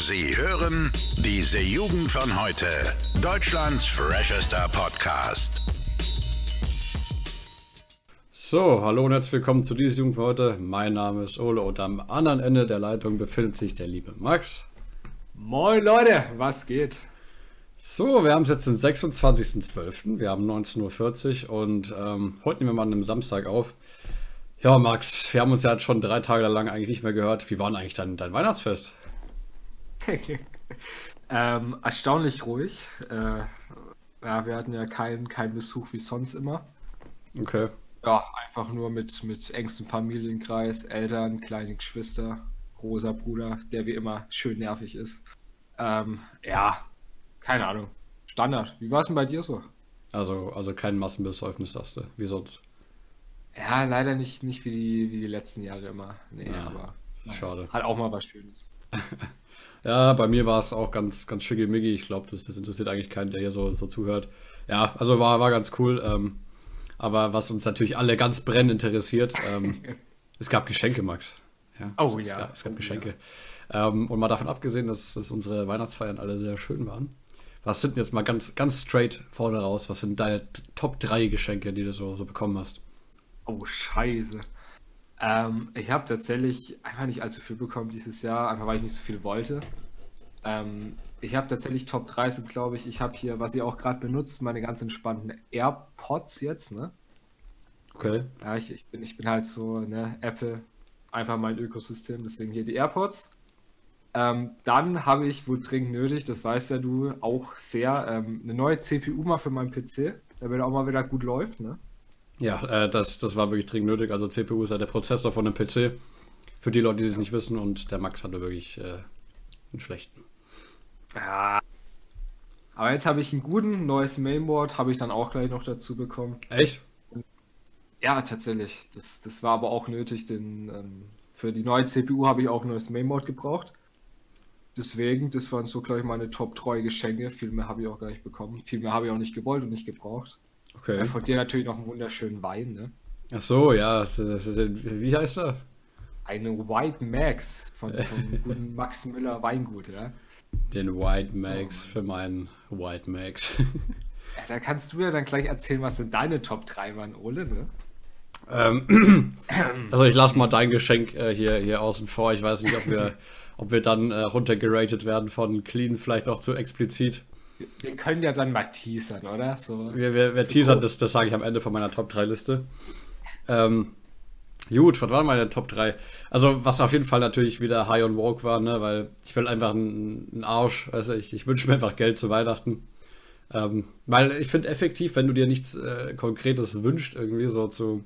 Sie hören diese Jugend von heute. Deutschlands freshester Podcast. So, hallo und herzlich willkommen zu dieser Jugend von heute. Mein Name ist Ole und am anderen Ende der Leitung befindet sich der liebe Max. Moin Leute, was geht? So, wir haben es jetzt den 26.12. Wir haben 19.40 Uhr und ähm, heute nehmen wir mal an einem Samstag auf. Ja, Max, wir haben uns ja jetzt schon drei Tage lang eigentlich nicht mehr gehört. Wie war denn eigentlich dein, dein Weihnachtsfest? Ähm, erstaunlich ruhig. Äh, ja, wir hatten ja keinen kein Besuch wie sonst immer. Okay. Ja, einfach nur mit, mit engstem Familienkreis, Eltern, kleine Geschwister, großer Bruder, der wie immer schön nervig ist. Ähm, ja, keine Ahnung. Standard. Wie war es denn bei dir so? Also, also kein Massenbesäufnis, sagst du, wie sonst. Ja, leider nicht, nicht wie, die, wie die letzten Jahre immer. Nee, Ja, aber schade. hat auch mal was Schönes. Ja, bei mir war es auch ganz, ganz schickimicki. Ich glaube, das, das interessiert eigentlich keinen, der hier so, so zuhört. Ja, also war, war ganz cool. Ähm, aber was uns natürlich alle ganz brennend interessiert, ähm, es gab Geschenke, Max. Ja, Oh es, ja. Es gab, es gab Oh Geschenke. Ähm, und mal davon abgesehen, dass, dass unsere Weihnachtsfeiern alle sehr schön waren. Was sind denn jetzt mal ganz, ganz straight vorne raus? Was sind deine Top 3 Geschenke, die du so, so bekommen hast? Oh, scheiße. Ähm, ich habe tatsächlich einfach nicht allzu viel bekommen dieses Jahr, einfach weil ich nicht so viel wollte. Ähm, ich habe tatsächlich Top 3 sind, glaube ich. Ich habe hier, was ihr auch gerade benutzt, meine ganz entspannten AirPods jetzt, ne? Okay. Ja, ich, ich bin, ich bin halt so, ne, Apple, einfach mein Ökosystem, deswegen hier die AirPods. Ähm, dann habe ich wohl dringend nötig, das weißt ja du auch sehr, ähm, eine neue CPU mal für meinen PC, damit er auch mal wieder gut läuft, ne? Ja, äh, das, das war wirklich dringend nötig. Also CPU ist ja der Prozessor von einem PC. Für die Leute, die es nicht wissen. Und der Max hatte wirklich äh, einen schlechten. Ja. Aber jetzt habe ich einen guten, neues Mainboard, habe ich dann auch gleich noch dazu bekommen. Echt? Ja, tatsächlich. Das, das war aber auch nötig, denn ähm, für die neue CPU habe ich auch ein neues Mainboard gebraucht. Deswegen, das waren so gleich meine Top 3 Geschenke. Viel mehr habe ich auch gar nicht bekommen. Viel mehr habe ich auch nicht gewollt und nicht gebraucht. Okay. Ja, von dir natürlich noch einen wunderschönen Wein, ne? Ach so, ja. Wie heißt er? Eine White Max von, vom guten Max Müller Weingut, ja? Den White Max für meinen White Max. ja. Da kannst du ja dann gleich erzählen, was denn deine Top 3 waren, Ole, ne? ähm, also ich lasse mal dein Geschenk äh, hier, hier außen vor. Ich weiß nicht, ob wir, ob wir dann äh, runtergeratet werden von clean vielleicht noch zu explizit. Wir können ja dann mal teasern, oder? So. Wir, wir, wir teasern, das, das sage ich am Ende von meiner Top 3 Liste. Ähm, gut, was waren meine Top 3? Also, was auf jeden Fall natürlich wieder High on Walk war, ne, weil ich will einfach einen, einen Arsch, also ich, ich wünsche mir einfach Geld zu Weihnachten. Ähm, weil ich finde effektiv, wenn du dir nichts äh, Konkretes wünschst, irgendwie so zu,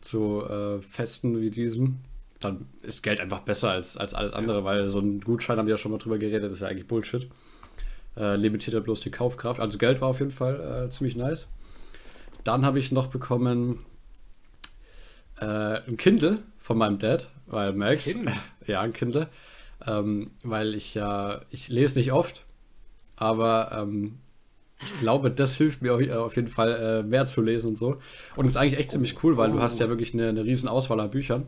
zu äh, Festen wie diesem, dann ist Geld einfach besser als, als alles andere, weil so ein Gutschein haben wir ja schon mal drüber geredet, ist ja eigentlich Bullshit. Äh, limitiert ja bloß die Kaufkraft. Also Geld war auf jeden Fall äh, ziemlich nice. Dann habe ich noch bekommen äh, ein Kindle von meinem Dad, weil Max. Kindle? Ja, ein Kindle. Ähm, weil ich ja, ich lese nicht oft, aber ähm, ich glaube, das hilft mir auf, auf jeden Fall äh, mehr zu lesen und so. Und ist eigentlich echt ziemlich cool, weil du hast ja wirklich eine, eine riesen Auswahl an Büchern.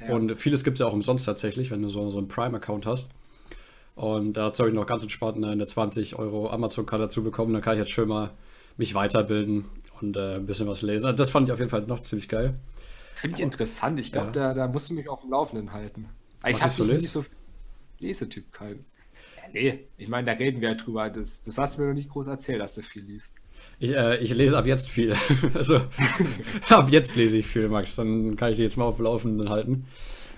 Ja. Und vieles gibt es ja auch umsonst tatsächlich, wenn du so, so einen Prime-Account hast. Und dazu habe ich noch ganz entspannt eine, eine 20 Euro Amazon-Karte dazu bekommen. Dann kann ich jetzt schön mal mich weiterbilden und äh, ein bisschen was lesen. Also Das fand ich auf jeden Fall noch ziemlich geil. Finde ich interessant. Ich glaube, Ja. da, da musst du mich auf dem Laufenden halten. Ich habe so nicht, so viel Lesetyp. Ja, nee, ich meine, da reden wir ja drüber. Das, das hast du mir noch nicht groß erzählt, dass du viel liest. Ich, äh, ich lese ab jetzt viel. also ab jetzt lese ich viel, Max. Dann kann ich dich jetzt mal auf dem Laufenden halten.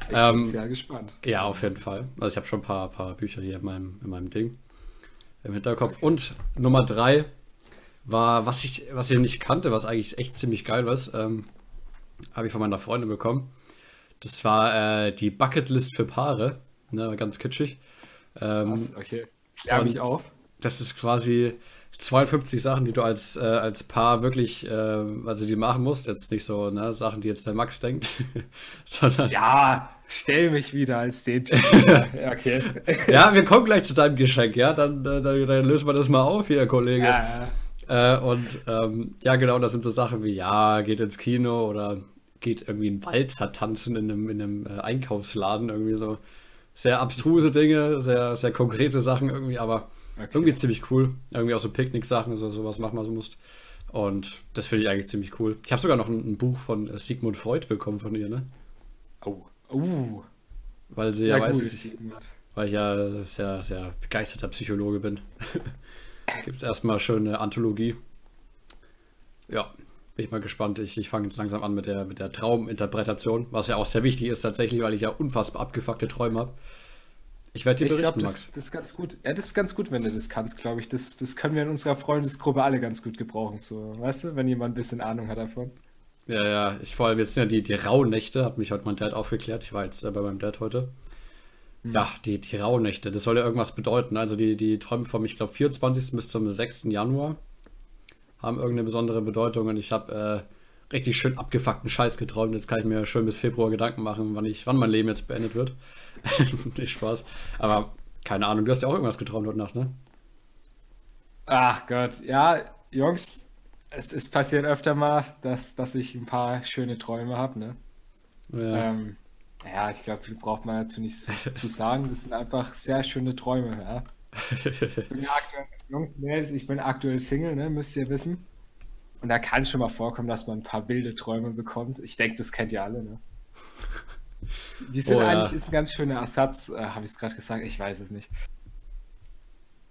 Ich Ähm, bin sehr gespannt. Ja, auf jeden Fall. Also ich habe schon ein paar, paar Bücher hier in meinem, in meinem Ding im Hinterkopf. Und Nummer drei war, was ich, was ich nicht kannte, was eigentlich echt ziemlich geil war, ähm, habe ich von meiner Freundin bekommen. Das war äh, die Bucketlist für Paare. Ne, ganz kitschig. Ähm? Okay. Klär mich auf. das ist quasi 52 Sachen, die du als, äh, als Paar wirklich, äh, also die machen musst. Jetzt nicht so ne, Sachen, die jetzt der Max denkt, sondern Ja, stell mich wieder als den Typ. ja, okay. Ja, wir kommen gleich zu deinem Geschenk, ja? Dann, äh, dann, dann lösen wir das mal auf hier, Kollege. Ja, ja. Äh, und ähm, ja, genau, das sind so Sachen wie, ja, geht ins Kino oder geht irgendwie einen Walzer tanzen in einem, in einem äh, Einkaufsladen, irgendwie so. Sehr abstruse Dinge, sehr, sehr konkrete Sachen irgendwie, aber okay. irgendwie ziemlich cool. Irgendwie auch so Picknick-Sachen, so sowas machen wir so musst. Und das finde ich eigentlich ziemlich cool. Ich habe sogar noch ein, ein, Buch von äh, Sigmund Freud bekommen von ihr, ne? Oh. Oh. Weil sie ja, ja weiß, ich, weil ich ja sehr, sehr begeisterter Psychologe bin. Gibt es erstmal schon eine Anthologie. Ja, bin ich mal gespannt. Ich, ich fange jetzt langsam an mit der, mit der Trauminterpretation, was ja auch sehr wichtig ist tatsächlich, weil ich ja unfassbar abgefuckte Träume habe. Ich werde dir berichten, ich glaub, das, Max. Das ist ganz gut. Ja, das ist ganz gut, wenn du das kannst, glaube ich. Das, das können wir in unserer Freundesgruppe alle ganz gut gebrauchen. So, weißt du, wenn jemand ein bisschen Ahnung hat davon. Ja, ja, ich vor allem jetzt sind ja die, die Rauhnächte, hat mich heute mein Dad aufgeklärt. Ich war jetzt äh, bei meinem Dad heute. Hm. Ja, die, die Rauhnächte, das soll ja irgendwas bedeuten. Also die, die Träume vom, ich glaube, 24. bis zum 6. Januar haben irgendeine besondere Bedeutung und ich habe äh, richtig schön abgefuckten Scheiß geträumt. Jetzt kann ich mir schön bis Februar Gedanken machen, wann, ich, wann mein Leben jetzt beendet wird. Nicht Spaß. Aber keine Ahnung, du hast ja auch irgendwas geträumt heute Nacht, ne? Ach Gott, ja, Jungs, es, es passiert öfter mal, dass, dass ich ein paar schöne Träume habe, ne? Ja. Ähm, ja, ich glaube, viel braucht man dazu nicht zu, zu sagen. Das sind einfach sehr schöne Träume, ja. Ich bin ja aktuell, Jungs, Mädels, ich bin aktuell Single, ne, müsst ihr wissen. Und da kann schon mal vorkommen, dass man ein paar wilde Träume bekommt. Ich denke, das kennt ihr alle, ne? Die sind oh, eigentlich ja. ist ein ganz schöner Ersatz, äh, habe ich es gerade gesagt, ich weiß es nicht.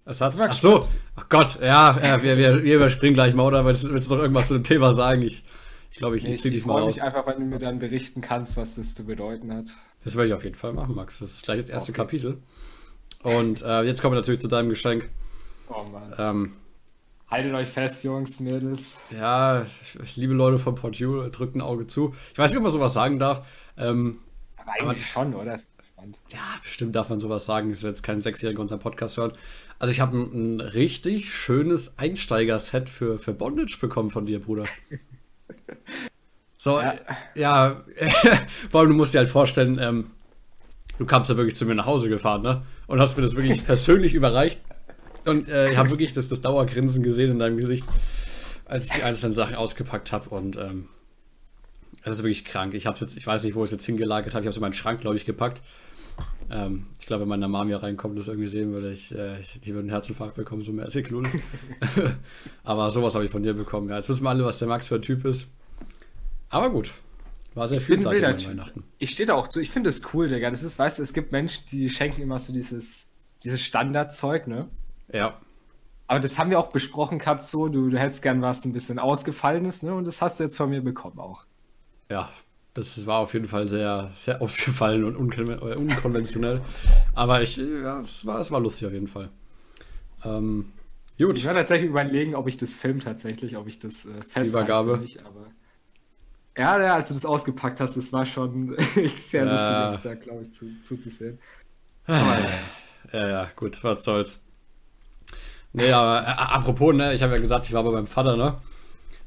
Ersatz? Ach so, ach Gott, ja, ja wir, wir, wir überspringen gleich mal, oder willst, willst du noch irgendwas zu dem Thema sagen? Ich, ich glaube, ich, nee, ich ziehe dich mal aus. Ich freue mich einfach, wenn du mir dann berichten kannst, was das zu bedeuten hat. Das werde ich auf jeden Fall machen, Max. Das ist gleich das erste okay. Kapitel. Und äh, jetzt kommen wir natürlich zu deinem Geschenk. Oh Mann. Ähm, Haltet euch fest, Jungs, Mädels. Ja, liebe Leute von Portu, drückt ein Auge zu. Ich weiß nicht, ob man sowas sagen darf. Ähm, aber eigentlich aber schon, oder? Ja, bestimmt darf man sowas sagen. Ich will jetzt keinen Sechsjährigen unseren Podcast hören. Also ich habe ein, ein, richtig schönes Einsteiger-Set für, für Bondage bekommen von dir, Bruder. So, ja, ja vor allem du musst dir halt vorstellen, ähm, du kamst ja wirklich zu mir nach Hause gefahren, ne? Und hast mir das wirklich persönlich überreicht. Und äh, ich habe wirklich das, das Dauergrinsen gesehen in deinem Gesicht, als ich die einzelnen Sachen ausgepackt habe. Und ähm, es ist wirklich krank. Ich habe jetzt, ich weiß nicht, wo ich es jetzt hingelagert habe. Ich habe es in meinen Schrank, glaube ich, gepackt. Ähm, ich glaube, wenn meine Mama hier reinkommt und das irgendwie sehen würde, ich, äh, die würde einen Herzinfarkt bekommen, so mehr als ich Aber sowas habe ich von dir bekommen. Ja, jetzt wissen wir alle, was der Max für ein Typ ist. Aber gut. War sehr viel Zeit an Weihnachten. Ich stehe da auch zu. Ich finde das cool, Digga. Das ist, weißt du, es gibt Menschen, die schenken immer so dieses, dieses Standardzeug, ne? Ja. Aber das haben wir auch besprochen gehabt, so, du, du hättest gern was ein bisschen ausgefallenes, ne? Und das hast du jetzt von mir bekommen auch. Ja, das war auf jeden Fall sehr, sehr ausgefallen und unkon äh, unkonventionell. Aber ich, ja, es war, es war lustig auf jeden Fall. Ähm, gut. Ich werde tatsächlich überlegen, ob ich das film tatsächlich, ob ich das äh, festhalte. Übergabe. Nicht, aber ja, ja, als du das ausgepackt hast, das war schon sehr ja. lustig, glaube ich, zu, zuzusehen. Aber, ja, ja, gut, was soll's. Nee, aber äh, apropos, ne, ich habe ja gesagt, ich war bei meinem Vater, ne?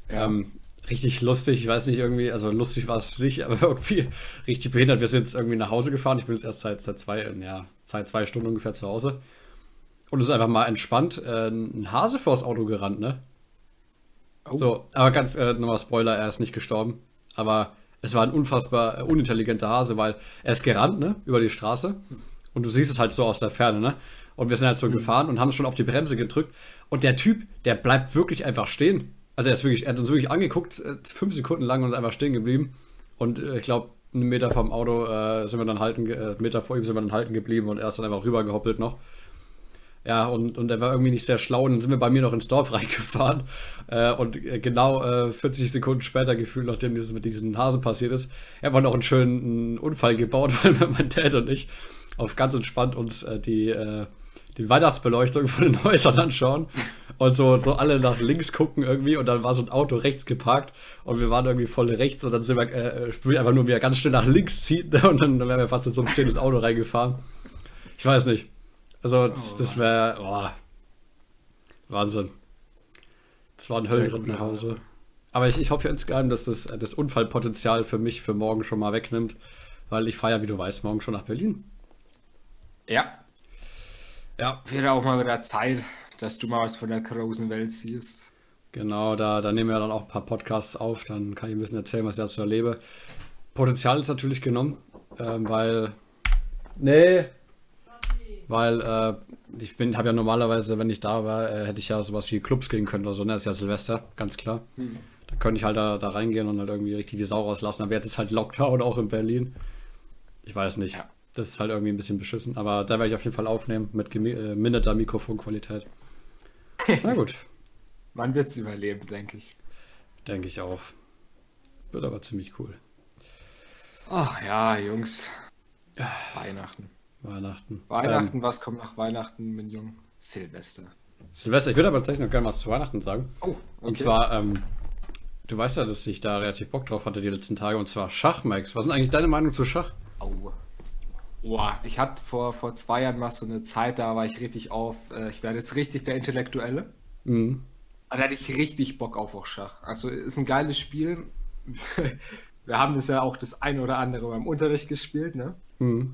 Ja. Ähm, richtig lustig, ich weiß nicht, irgendwie, also lustig war es nicht, aber irgendwie richtig behindert. Wir sind jetzt irgendwie nach Hause gefahren. Ich bin jetzt erst seit, seit zwei, ja, seit zwei Stunden ungefähr zu Hause. Und es ist einfach mal entspannt äh, ein Hase vors Auto gerannt, ne? Oh. So, aber ganz äh, nochmal Spoiler, er ist nicht gestorben. Aber es war ein unfassbar äh, unintelligenter Hase, weil er ist gerannt, ne, über die Straße. Und du siehst es halt so aus der Ferne, ne? Und wir sind halt so mhm. gefahren und haben schon auf die Bremse gedrückt. Und der Typ, der bleibt wirklich einfach stehen. Also er ist wirklich, er hat uns wirklich angeguckt, äh, fünf Sekunden lang und ist einfach stehen geblieben. Und äh, ich glaube, einen Meter vom Auto äh, sind wir dann halten, äh, Meter vor ihm sind wir dann halten geblieben und er ist dann einfach rübergehoppelt noch. Ja, und, und er war irgendwie nicht sehr schlau. Und dann sind wir bei mir noch ins Dorf reingefahren. Äh, und äh, genau äh, 40 Sekunden später gefühlt, nachdem dieses mit diesem Hasen passiert ist, haben wir noch einen schönen Unfall gebaut, weil mein Dad und ich auf ganz entspannt uns äh, die, äh, die Weihnachtsbeleuchtung von den Häusern anschauen. Und so, so alle nach links gucken irgendwie. Und dann war so ein Auto rechts geparkt. Und wir waren irgendwie voll rechts. Und dann sind wir äh, einfach nur wieder ganz schnell nach links ziehen. Und dann, dann wären wir fast in so ein stehendes Auto reingefahren. Ich weiß nicht. Also, das, das wäre. Oh, Wahnsinn. Das war ein Höllenritt nach Hause. Aber ich, ich hoffe insgeheim, dass das das Unfallpotenzial für mich für morgen schon mal wegnimmt. Weil ich fahre ja, wie du weißt, morgen schon nach Berlin. Ja. Ja. Wäre auch mal wieder Zeit, dass du mal was von der großen Welt siehst. Genau, da, da nehmen wir dann auch ein paar Podcasts auf. Dann kann ich ein bisschen erzählen, was ich dazu erlebe. Potenzial ist natürlich genommen, ähm, weil. Nee, weil äh, ich bin, habe ja normalerweise, wenn ich da war, äh, hätte ich ja sowas wie Clubs gehen können oder so, ne? Das ist ja Silvester, ganz klar. Hm. Da könnte ich halt da, da reingehen und halt irgendwie richtig die Sau rauslassen. Aber jetzt ist halt Lockdown auch in Berlin. Ich weiß nicht. Ja. Das ist halt irgendwie ein bisschen beschissen. Aber da werde ich auf jeden Fall aufnehmen mit äh, mindeter Mikrofonqualität. Na gut. Man wird es überleben, denke ich. Denke ich auch. Wird aber ziemlich cool. Ach ja, Jungs. Weihnachten. Weihnachten. Weihnachten, ähm, was kommt nach Weihnachten, mein Jung? Silvester. Silvester, ich würde aber tatsächlich noch gerne was zu Weihnachten sagen. Oh, okay. Und zwar, ähm, du weißt ja, dass ich da relativ Bock drauf hatte die letzten Tage, und zwar Schach, Max. Was ist eigentlich deine Meinung zu Schach? Oh. Boah, ich hatte vor, vor zwei Jahren mal so eine Zeit, da war ich richtig auf, äh, ich werde jetzt richtig der Intellektuelle. Mhm. Und da hatte ich richtig Bock auf auch Schach. Also ist ein geiles Spiel. Wir haben das ja auch das eine oder andere beim Unterricht gespielt, ne? Mhm.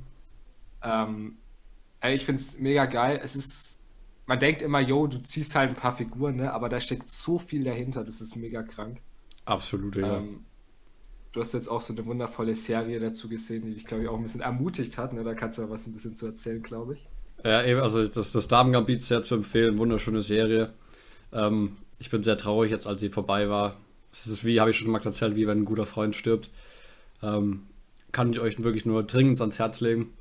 Ähm, ich finde es mega geil. Es ist, man denkt immer, yo, du ziehst halt ein paar Figuren, ne? Aber da steckt so viel dahinter, das ist mega krank. Absolut, ja. Ähm, du hast jetzt auch so eine wundervolle Serie dazu gesehen, die dich, glaube ich, auch ein bisschen ermutigt hat. Ne? Da kannst du ja was ein bisschen zu erzählen, glaube ich. Ja, eben, also das, das Damen-Gambit sehr zu empfehlen, wunderschöne Serie. Ähm, ich bin sehr traurig jetzt, als sie vorbei war. Es ist wie, habe ich schon mal erzählt, wie wenn ein guter Freund stirbt. Ähm, kann ich euch wirklich nur dringend ans Herz legen.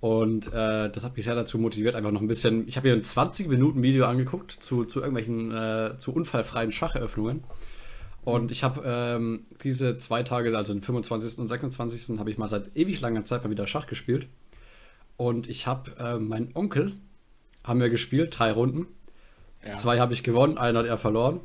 Und äh, das hat mich sehr dazu motiviert, einfach noch ein bisschen. Ich habe hier ein 20 Minuten Video angeguckt zu, zu irgendwelchen, äh, zu unfallfreien Schacheröffnungen. Und ich habe ähm, diese zwei Tage, also den 25. und 26. habe ich mal seit ewig langer Zeit mal wieder Schach gespielt. Und ich habe äh, meinen Onkel, haben wir gespielt, drei Runden. Ja. Zwei habe ich gewonnen, einen hat er verloren.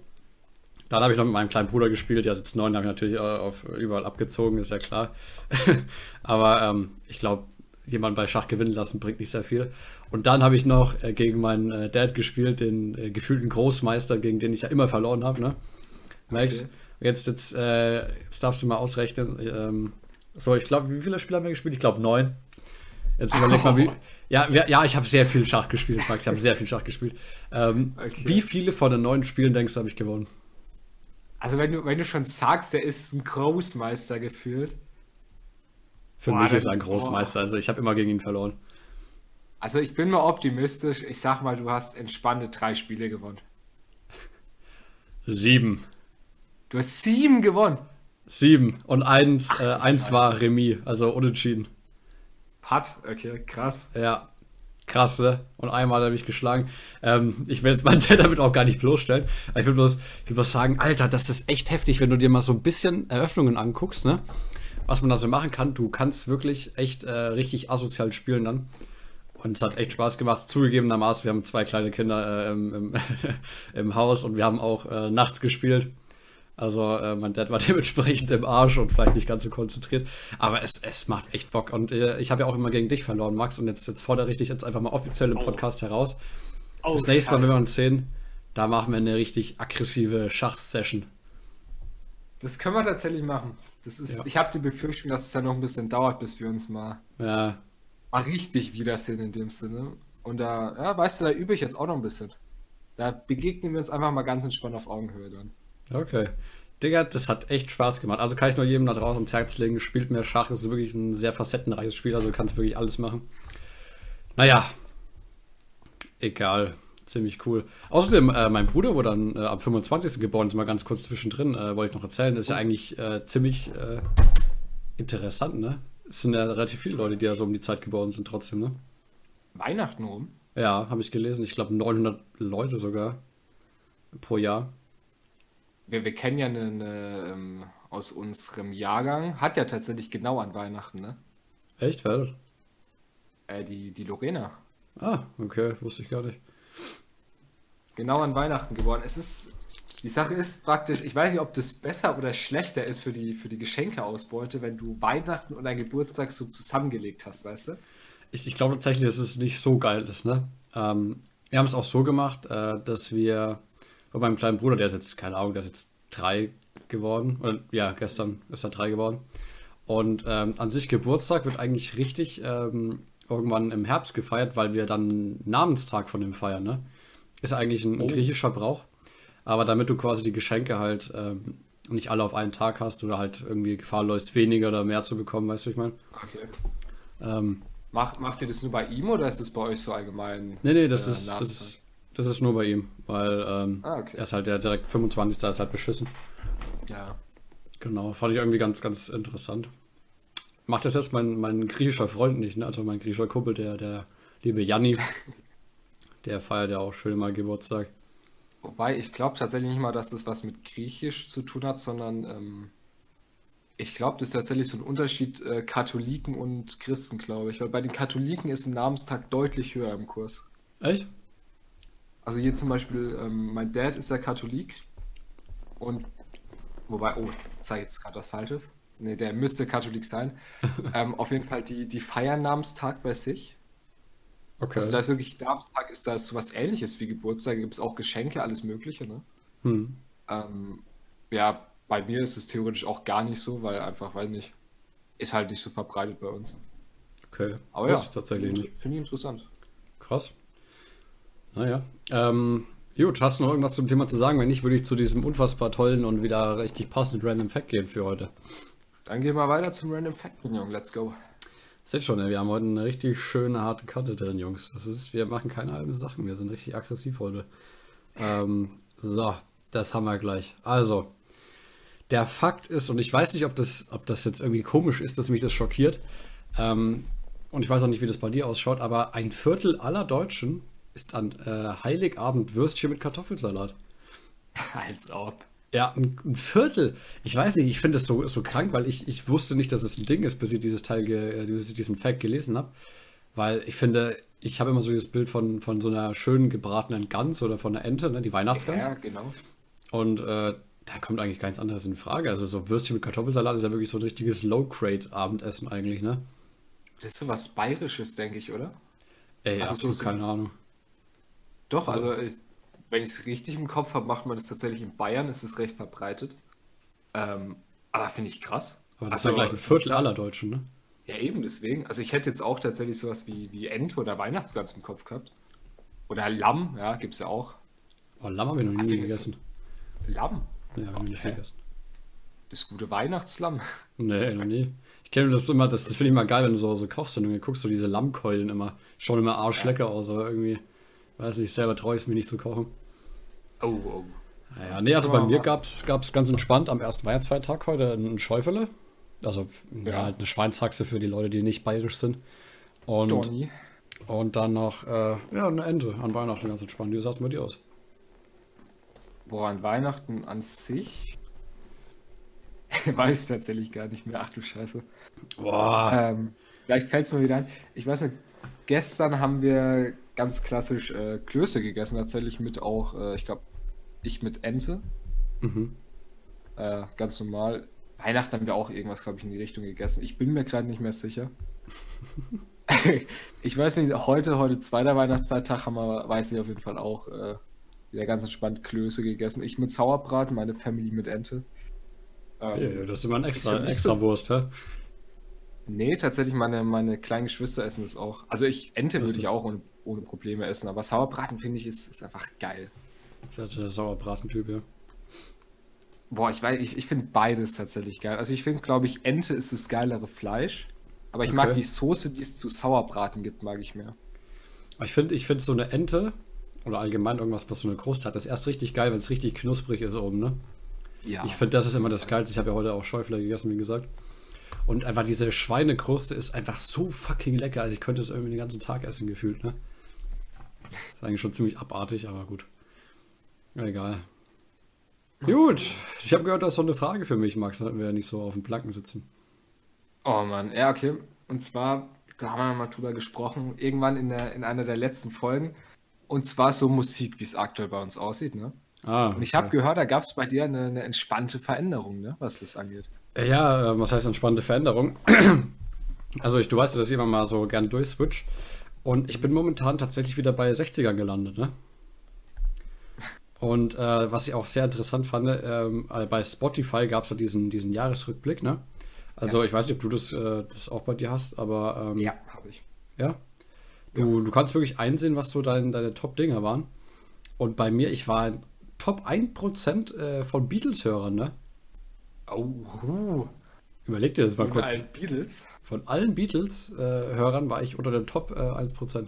Dann habe ich noch mit meinem kleinen Bruder gespielt, der sitzt neun, habe ich natürlich auf, überall abgezogen, ist ja klar. Aber ähm, ich glaube, jemanden bei Schach gewinnen lassen bringt nicht sehr viel. Und dann habe ich noch äh, gegen meinen äh, Dad gespielt, den äh, gefühlten Großmeister, gegen den ich ja immer verloren habe. Ne? Max, okay. jetzt, jetzt, äh, jetzt darfst du mal ausrechnen. Ähm, so, ich glaube, wie viele Spiele haben wir gespielt? Ich glaube neun. Jetzt überleg mal, wie. Ja, ja, ich habe sehr viel Schach gespielt, Max. Ich habe sehr viel Schach gespielt. Ähm, okay. Wie viele von den neun Spielen denkst du, habe ich gewonnen? Also, wenn du, wenn du schon sagst, der ist ein Großmeister gefühlt. Für boah, mich ist er ein Großmeister. Boah. Also, ich habe immer gegen ihn verloren. Also, ich bin mal optimistisch. Ich sag mal, du hast entspannte drei Spiele gewonnen. Sieben. Du hast sieben gewonnen. Sieben. Und eins, Ach, äh, eins war Remis, also unentschieden. Hat, okay, krass. Ja, krass, ne? Und einmal hat er mich geschlagen. Ähm, ich will jetzt meinen Dad damit auch gar nicht bloßstellen. Ich will bloß, ich will bloß sagen, Alter, das ist echt heftig, wenn du dir mal so ein bisschen Eröffnungen anguckst, ne? Was man da so machen kann. Du kannst wirklich echt äh, richtig asozial spielen dann. Und es hat echt Spaß gemacht. Zugegebenermaßen, wir haben zwei kleine Kinder äh, im, im, im, Haus und wir haben auch äh, nachts gespielt. Also äh, mein Dad war dementsprechend im Arsch und vielleicht nicht ganz so konzentriert. Aber es, es macht echt Bock. Und äh, ich habe ja auch immer gegen dich verloren, Max. Und jetzt, jetzt fordere ich dich jetzt einfach mal offiziell im oh. Podcast heraus. Oh, das nächste Mal, wenn wir uns sehen, da machen wir eine richtig aggressive Schachsession. Das können wir tatsächlich machen. Das ist, ja. Ich habe die Befürchtung, dass es ja noch ein bisschen dauert, bis wir uns mal, ja. mal richtig wiedersehen in dem Sinne. Und da, ja, weißt du, da übe ich jetzt auch noch ein bisschen. Da begegnen wir uns einfach mal ganz entspannt auf Augenhöhe dann. Okay. Digga, das hat echt Spaß gemacht. Also kann ich nur jedem da draußen ins Herz legen, spielt mehr Schach. Es ist wirklich ein sehr facettenreiches Spiel, also du kannst wirklich alles machen. Naja, egal. Ziemlich cool. Außerdem, äh, mein Bruder wurde dann äh, am 25. geboren, ist mal ganz kurz zwischendrin, äh, wollte ich noch erzählen. Ist ja eigentlich äh, ziemlich äh, interessant, ne? Es sind ja relativ viele Leute, die ja so um die Zeit geboren sind, trotzdem, ne? Weihnachten rum? Ja, habe ich gelesen. Ich glaube 900 Leute sogar pro Jahr wir, wir kennen ja eine, eine ähm, aus unserem Jahrgang, hat ja tatsächlich genau an Weihnachten, ne? Echt, wer äh, die, die Lorena. Ah, okay, wusste ich gar nicht. Genau an Weihnachten geworden. Es ist, die Sache ist praktisch, ich weiß nicht, ob das besser oder schlechter ist für die, für die Geschenkeausbeute, wenn du Weihnachten und dein Geburtstag so zusammengelegt hast, weißt du? Ich, ich glaube tatsächlich, dass es nicht so geil ist, ne? Ähm, wir haben es auch so gemacht, äh, dass wir bei meinem kleinen Bruder, der ist jetzt, keine Ahnung, der ist jetzt drei geworden. Oder ja, gestern ist er drei geworden. Und ähm, an sich Geburtstag wird eigentlich richtig ähm, irgendwann im Herbst gefeiert, weil wir dann Namenstag von dem feiern, ne? Ist eigentlich ein, oh. griechischer Brauch. Aber damit du quasi die Geschenke halt ähm, nicht alle auf einen Tag hast oder halt irgendwie Gefahr läufst, weniger oder mehr zu bekommen, weißt du, ich meine? Okay. Ähm, Macht, macht ihr das nur bei ihm oder ist es bei euch so allgemein? Nee, nee, das, äh, ist, das, ist, das ist nur bei ihm, weil ähm, Ah, okay. er ist halt der direkt 25. ist halt beschissen. Ja. Genau, fand ich irgendwie ganz, ganz interessant. Macht das jetzt mein, mein griechischer Freund nicht, ne? Also mein griechischer Kumpel, der, der liebe Janni, der feiert ja auch schön mal Geburtstag. Wobei, ich glaube tatsächlich nicht mal, dass das was mit Griechisch zu tun hat, sondern ähm, ich glaube, das ist tatsächlich so ein Unterschied äh, Katholiken und Christen, glaube ich. Weil bei den Katholiken ist ein Namenstag deutlich höher im Kurs. Echt? Also hier zum Beispiel, ähm, mein Dad ist ja Katholik und wobei, oh, sage jetzt gerade was Falsches. Ne, der müsste Katholik sein. ähm, auf jeden Fall, die, die feiern Namenstag bei sich. Okay. Also da ist wirklich Namenstag ist da so was ähnliches wie Geburtstag, gibt es auch Geschenke, alles Mögliche, ne? hm. Ähm, ja, bei mir ist es theoretisch auch gar nicht so, weil einfach, weiß nicht, ist halt nicht so verbreitet bei uns. Okay. Aber Wusste ja, ich tatsächlich finde ich, finde ich interessant. Krass. Naja. Ähm, gut, hast du noch irgendwas zum Thema zu sagen? Wenn nicht, würde ich zu diesem unfassbar tollen und wieder richtig passenden Random Fact gehen für heute. Dann gehen wir weiter zum Random Fact, Junge. Let's go. Seht schon, ey, wir haben heute eine richtig schöne, harte Karte drin, Jungs. Das ist, wir machen keine halben Sachen, wir sind richtig aggressiv heute. Ähm, so, das haben wir gleich. Also, der Fakt ist, und ich weiß nicht, ob das, ob das jetzt irgendwie komisch ist, dass mich das schockiert, ähm, und ich weiß auch nicht, wie das bei dir ausschaut, aber ein Viertel aller Deutschen ist an äh, Heiligabend Würstchen mit Kartoffelsalat. Als ob. Ja, ein, ein Viertel. Ich weiß nicht, ich finde das so, so krank, weil ich, ich wusste nicht, dass es ein Ding ist, bis ich dieses Teil, ge, äh, bis ich diesen Fact gelesen habe. Weil ich finde, ich habe immer so dieses Bild von, von so einer schönen gebratenen Gans oder von einer Ente, ne, die Weihnachtsgans. Ja, genau. Und äh, da kommt eigentlich ganz anderes in Frage. Also so Würstchen mit Kartoffelsalat ist ja wirklich so ein richtiges Low-Grade-Abendessen eigentlich, ne? Das ist so was Bayerisches, denke ich, oder? Ey, Also absolut so- keine Ahnung. Doch, also ich, wenn ich es richtig im Kopf habe, macht man das tatsächlich in Bayern, ist es recht verbreitet. Ähm, aber finde ich krass. Aber das Also, ist ja gleich ein Viertel aller Deutschen, ne? Ja, eben deswegen. Also ich hätte jetzt auch tatsächlich sowas wie, wie Ente oder Weihnachtsgans im Kopf gehabt. Oder Lamm, ja, gibt es ja auch. Oh, Lamm habe ich noch nie wie- gegessen. Lamm, Nee, habe ich noch nicht Okay. gegessen. das gute Weihnachtslamm. Nee, noch nie. Ich kenne das immer, das, das finde ich immer geil, wenn du so, so Kochsendungen guckst, so diese Lammkeulen immer. Schauen immer arschlecker aus, aber irgendwie, weiß nicht, selber traue ich es mir nicht zu kochen. Oh, oh. Naja, nee, also bei mir gab es ganz entspannt am ersten Weihnachtsfeiertag heute ein Schäufele. Also ja. Ja. halt eine Schweinshaxe für die Leute, die nicht bayerisch sind. Und, Donny. und dann noch äh, ja, eine Ente an Weihnachten ganz entspannt. Wie sah es bei dir aus? Boah, an Weihnachten an sich. Weiß tatsächlich gar nicht mehr. Ach du Scheiße. Boah. Ähm, vielleicht fällt es mir wieder ein. Ich weiß nicht, gestern haben wir ganz klassisch äh, Klöße gegessen, tatsächlich mit auch, äh, ich glaube, ich mit Ente. Mhm. Äh, ganz normal. Weihnachten haben wir auch irgendwas, glaube ich, in die Richtung gegessen. Ich bin mir gerade nicht mehr sicher. ich weiß nicht, heute, heute zweiter Weihnachtsfeiertag haben wir, weiß ich auf jeden Fall auch, äh, wieder ganz entspannt Klöße gegessen. Ich mit Sauerbraten, meine Family mit Ente. Ähm, Ja, das ist immer ein extra, extra Wurst, hä? Nee, tatsächlich, meine, meine kleinen Geschwister essen es auch. Also ich, Ente würde ich auch ohne, ohne Probleme essen, aber Sauerbraten finde ich ist, ist einfach geil. Das ist der Sauerbratentyp, ja. Boah, ich weiß, ich, ich finde beides tatsächlich geil. Also ich finde, glaube ich, Ente ist das geilere Fleisch. Aber ich mag Okay. die Soße, die es zu Sauerbraten gibt, mag ich mehr. Ich finde, ich finde so eine Ente oder allgemein irgendwas, was so eine Kruste hat, ist erst richtig geil, wenn es richtig knusprig ist oben, ne? Ja. Ich finde, das ist immer das Geilste. Ich habe ja heute auch Schäufler gegessen, wie gesagt. Und einfach diese Schweinekruste ist einfach so fucking lecker. Also ich könnte es irgendwie den ganzen Tag essen, gefühlt, ne? Ist eigentlich schon ziemlich abartig, aber gut. Egal. Gut, ich habe gehört, du hast noch eine Frage für mich, Max, damit wir ja nicht so auf dem Planken sitzen. Oh Mann, ja, okay. Und zwar, da haben wir mal drüber gesprochen, irgendwann in, der, in einer der letzten Folgen. Und zwar so Musik, wie es aktuell bei uns aussieht, ne? Ah, Und ich habe gehört, da gab es bei dir eine, eine entspannte Veränderung, ne? Was das angeht. Ja, äh, was heißt entspannte Veränderung? Also ich, du weißt ja, dass ich immer mal so gerne durchswitch. Und ich bin momentan tatsächlich wieder bei 60ern gelandet, ne? Und äh, was ich auch sehr interessant fand, ähm, äh, bei Spotify gab es ja diesen, diesen Jahresrückblick, ne? Also ich weiß nicht, ob du das, äh, das auch bei dir hast, aber ähm, habe ich. ja. Du, du kannst wirklich einsehen, was so dein, deine Top-Dinger waren. Und bei mir, ich war ein Top 1% äh, von Beatles-Hörern, ne? Oh. Überleg dir das mal Von kurz. allen Beatles. Von allen Beatles-Hörern war ich unter den Top äh, 1%.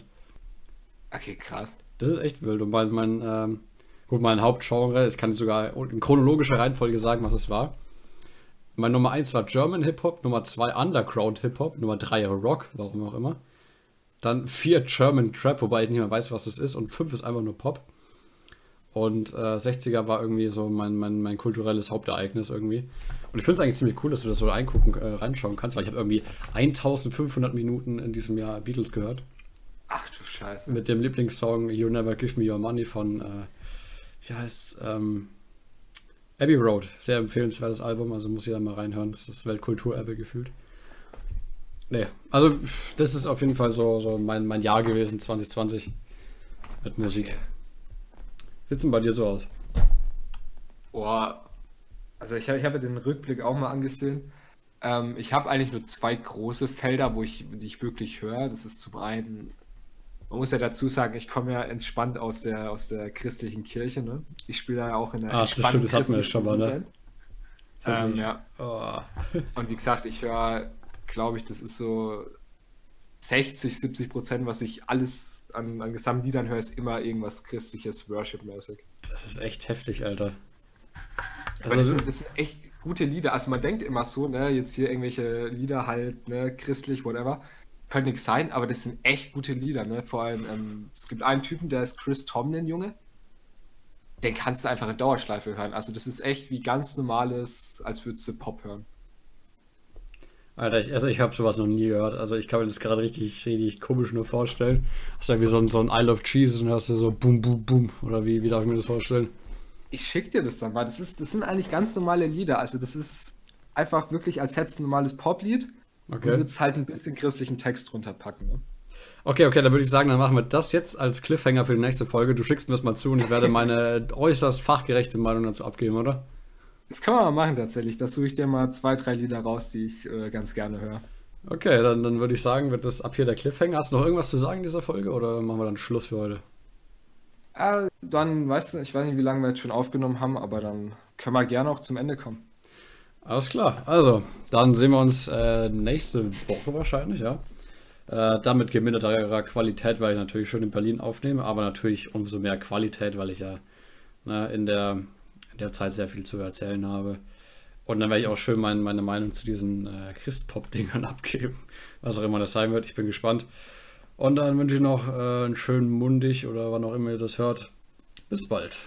Okay, krass. Das ist echt wild. Und mein, mein, ähm, gut, mein Hauptgenre, ich kann sogar in chronologischer Reihenfolge sagen, was es war. Mein Nummer 1 war German Hip-Hop, Nummer 2 Underground Hip-Hop, Nummer 3 Rock, warum auch immer. Dann 4 German Trap, wobei ich nicht mehr weiß, was das ist. Und 5 ist einfach nur Pop. Und äh, 60er war irgendwie so mein, mein, mein kulturelles Hauptereignis irgendwie. Und ich finde es eigentlich ziemlich cool, dass du das so eingucken, äh, reinschauen kannst, weil ich habe irgendwie 1500 Minuten in diesem Jahr Beatles gehört. Ach du Scheiße. Mit dem Lieblingssong You Never Give Me Your Money von, äh, wie heißt ähm, Abbey Road. Sehr empfehlenswertes Album, also muss jeder mal reinhören. Das ist Weltkulturerbe gefühlt. Nee, also das ist auf jeden Fall so, so mein, mein Jahr gewesen, 2020 mit Musik. Sieht's denn bei dir so aus? Boah, also ich, hab- ich habe den Rückblick auch mal angesehen. Ähm, ich habe eigentlich nur zwei große Felder, wo ich, die ich wirklich höre. Das ist zum einen, man muss ja dazu sagen, ich komme ja entspannt aus der, aus der christlichen Kirche. Ne? Ich spiele ja auch in der Ah, das stimmt, das hatten wir schon mal, ne? Ähm, ja. Oh. Und wie gesagt, ich höre, glaube ich, das ist so 60, 70 Prozent, was ich alles an, an Gesamtliedern höre, ist immer irgendwas christliches, Worship-mäßig. Das ist echt heftig, Alter. Aber das Also, sind, das sind echt gute Lieder. Also man denkt immer so, ne, jetzt hier irgendwelche Lieder halt, ne, christlich, whatever. Könnte nichts sein, aber das sind echt gute Lieder, ne? Vor allem, ähm, es gibt einen Typen, der ist Chris Tomlin, Junge. Den kannst du einfach in Dauerschleife hören. Also das ist echt wie ganz normales, als würdest du Pop hören. Alter, ich, also ich habe sowas noch nie gehört. Also ich kann mir das gerade richtig, richtig komisch nur vorstellen. Das ist ja wie so ein, so ein I Love Cheese und hörst du so boom, boom, boom. Oder wie, wie darf ich mir das vorstellen? Ich schick dir das dann mal. Das, ist, das sind eigentlich ganz normale Lieder. Also das ist einfach wirklich, als hättest du ein normales Poplied und Okay. würdest halt ein bisschen christlichen Text drunter packen. Ne? Okay, okay, dann würde ich sagen, dann machen wir das jetzt als Cliffhanger für die nächste Folge. Du schickst mir das mal zu und ich werde meine äußerst fachgerechte Meinung dazu abgeben, oder? Das kann man mal machen tatsächlich. Da suche ich dir mal zwei, drei Lieder raus, die ich äh, ganz gerne höre. Okay, dann, dann würde ich sagen, wird das ab hier der Cliffhanger. Hast du noch irgendwas zu sagen in dieser Folge oder machen wir dann Schluss für heute? Äh, dann, weißt du, ich weiß nicht, wie lange wir jetzt schon aufgenommen haben, aber dann können wir gerne auch zum Ende kommen. Alles klar. Also, dann sehen wir uns äh, nächste Woche wahrscheinlich, ja. Äh, dann mit geminderterer Qualität, weil ich natürlich schon in Berlin aufnehme, aber natürlich umso mehr Qualität, weil ich ja ne, in, der, der Zeit sehr viel zu erzählen habe. Und dann werde ich auch schön mein, meine Meinung zu diesen äh, Christpop-Dingern abgeben, was auch immer das sein wird. Ich bin gespannt. Und dann wünsche ich noch äh, einen schönen Mundig oder wann auch immer ihr das hört. Bis bald.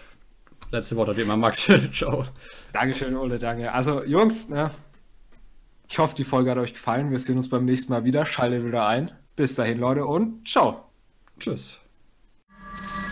Letzte Worte wie immer Max. Ciao. Dankeschön, Ole, danke. Also, Jungs, ne, ich hoffe, die Folge hat euch gefallen. Wir sehen uns beim nächsten Mal wieder. Schaltet wieder ein. Bis dahin, Leute, und ciao. Tschüss.